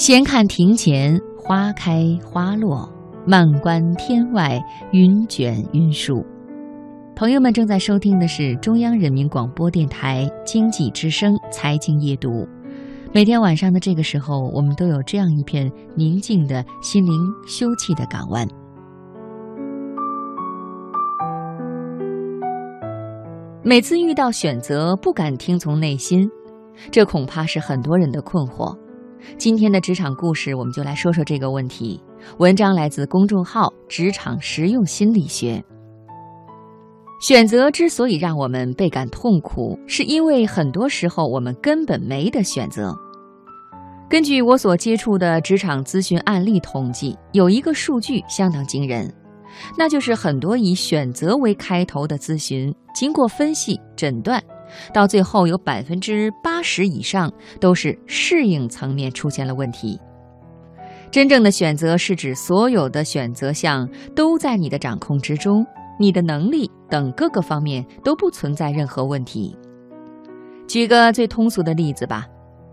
闲看庭前花开花落，漫观天外云卷云舒。朋友们正在收听的是中央人民广播电台经济之声财经夜读。每天晚上的这个时候，我们都有这样一片宁静的心灵休憩的港湾。每次遇到选择，不敢听从内心，这恐怕是很多人的困惑。今天的职场故事，我们就来说说这个问题。文章来自公众号“职场实用心理学”。选择之所以让我们倍感痛苦，是因为很多时候我们根本没得选择。根据我所接触的职场咨询案例统计，有一个数据相当惊人，那就是很多以选择为开头的咨询，经过分析诊断。到最后，有百分之八十以上都是适应层面出现了问题。真正的选择是指所有的选择项都在你的掌控之中，你的能力等各个方面都不存在任何问题。举个最通俗的例子吧，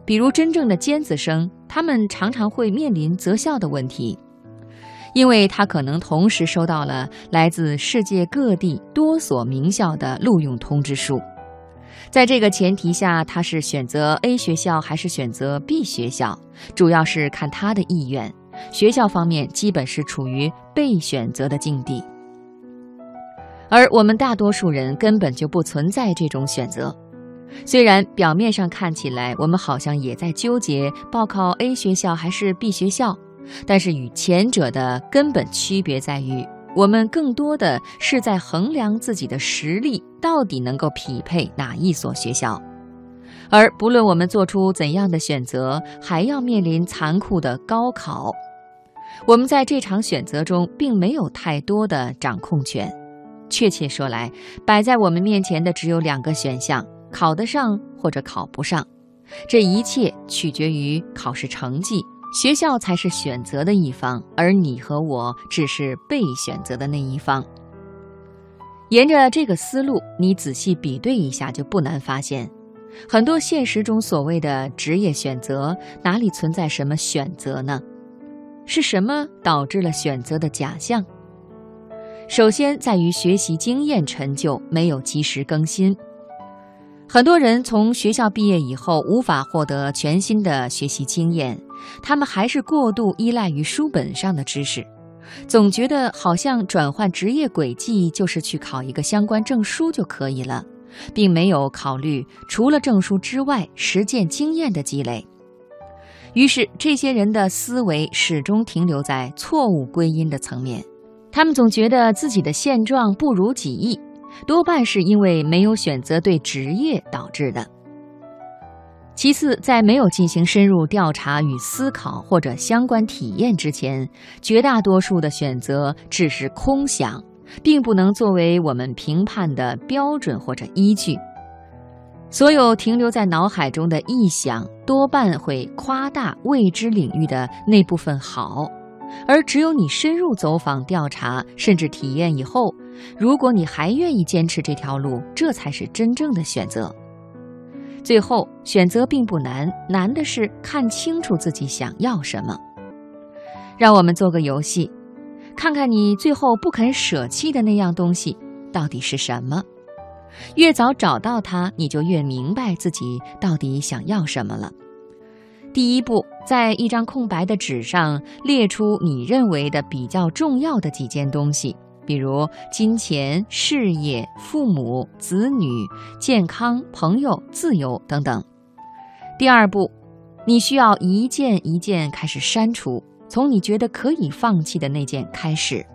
比如真正的尖子生，他们常常会面临择校的问题，因为他可能同时收到了来自世界各地多所名校的录用通知书。在这个前提下，他是选择 A 学校还是选择 B 学校，主要是看他的意愿。学校方面基本是处于被选择的境地，而我们大多数人根本就不存在这种选择。虽然表面上看起来我们好像也在纠结报考 A 学校还是 B 学校，但是与前者的根本区别在于。我们更多的是在衡量自己的实力到底能够匹配哪一所学校，而不论我们做出怎样的选择，还要面临残酷的高考。我们在这场选择中并没有太多的掌控权。确切说来，摆在我们面前的只有两个选项：考得上或者考不上。这一切取决于考试成绩。学校才是选择的一方，而你和我只是被选择的那一方。沿着这个思路，你仔细比对一下，就不难发现，很多现实中所谓的职业选择，哪里存在什么选择呢？是什么导致了选择的假象？首先在于学习经验陈旧，没有及时更新。很多人从学校毕业以后，无法获得全新的学习经验。他们还是过度依赖于书本上的知识，总觉得好像转换职业轨迹就是去考一个相关证书就可以了，并没有考虑除了证书之外实践经验的积累。于是，这些人的思维始终停留在错误归因的层面，他们总觉得自己的现状不如己意，多半是因为没有选择对职业导致的。其次，在没有进行深入调查与思考或者相关体验之前，绝大多数的选择只是空想，并不能作为我们评判的标准或者依据。所有停留在脑海中的臆想，多半会夸大未知领域的那部分好，而只有你深入走访调查，甚至体验以后，如果你还愿意坚持这条路，这才是真正的选择。最后选择并不难，难的是看清楚自己想要什么。让我们做个游戏，看看你最后不肯舍弃的那样东西到底是什么。越早找到它，你就越明白自己到底想要什么了。第一步，在一张空白的纸上列出你认为的比较重要的几件东西。比如金钱、事业、父母、子女、健康、朋友、自由等等。第二步，你需要一件一件开始删除，从你觉得可以放弃的那件开始。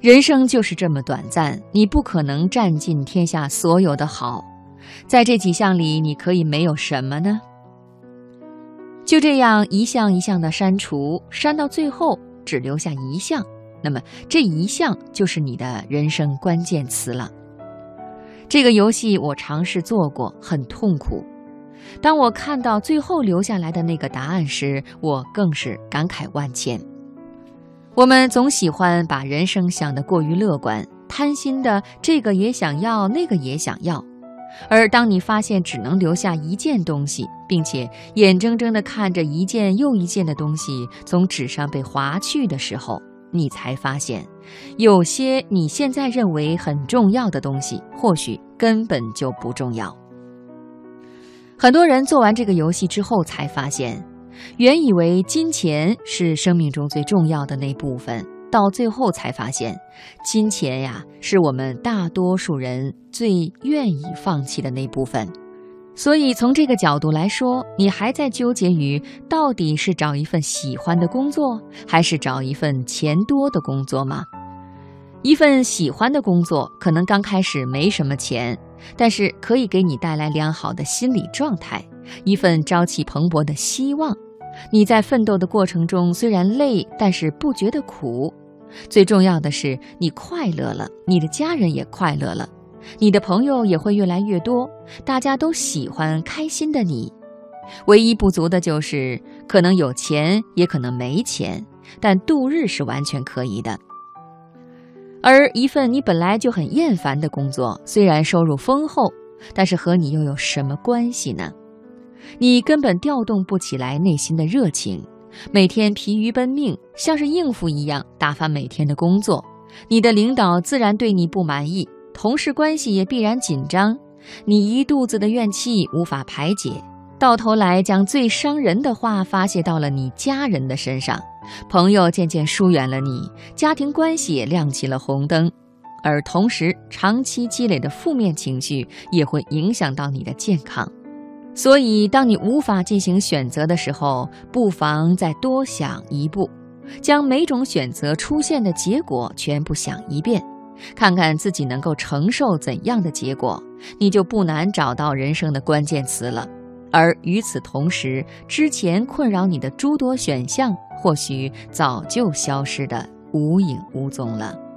人生就是这么短暂，你不可能占尽天下所有的好。在这几项里，你可以没有什么呢？就这样一项一项的删除，删到最后只留下一项。那么这一项就是你的人生关键词了。这个游戏我尝试做过，很痛苦。当我看到最后留下来的那个答案时，我更是感慨万千。我们总喜欢把人生想得过于乐观，贪心的这个也想要，那个也想要。而当你发现只能留下一件东西，并且眼睁睁地看着一件又一件的东西从纸上被划去的时候，你才发现，有些你现在认为很重要的东西，或许根本就不重要。很多人做完这个游戏之后，才发现，原以为金钱是生命中最重要的那部分。到最后才发现，金钱呀，是我们大多数人最愿意放弃的那部分。所以从这个角度来说，你还在纠结于到底是找一份喜欢的工作，还是找一份钱多的工作吗？一份喜欢的工作，可能刚开始没什么钱，但是可以给你带来良好的心理状态，一份朝气蓬勃的希望。你在奋斗的过程中虽然累，但是不觉得苦。最重要的是，你快乐了，你的家人也快乐了，你的朋友也会越来越多，大家都喜欢开心的你。唯一不足的就是，可能有钱，也可能没钱，但度日是完全可以的。而一份你本来就很厌烦的工作，虽然收入丰厚，但是和你又有什么关系呢？你根本调动不起来内心的热情，每天疲于奔命，像是应付一样打发每天的工作。你的领导自然对你不满意，同事关系也必然紧张。你一肚子的怨气无法排解，到头来将最伤人的话发泄到了你家人的身上，朋友渐渐疏远了你，家庭关系也亮起了红灯，而同时长期积累的负面情绪也会影响到你的健康。所以，当你无法进行选择的时候，不妨再多想一步，将每种选择出现的结果全部想一遍，看看自己能够承受怎样的结果，你就不难找到人生的关键词了。而与此同时，之前困扰你的诸多选项，或许早就消失的无影无踪了。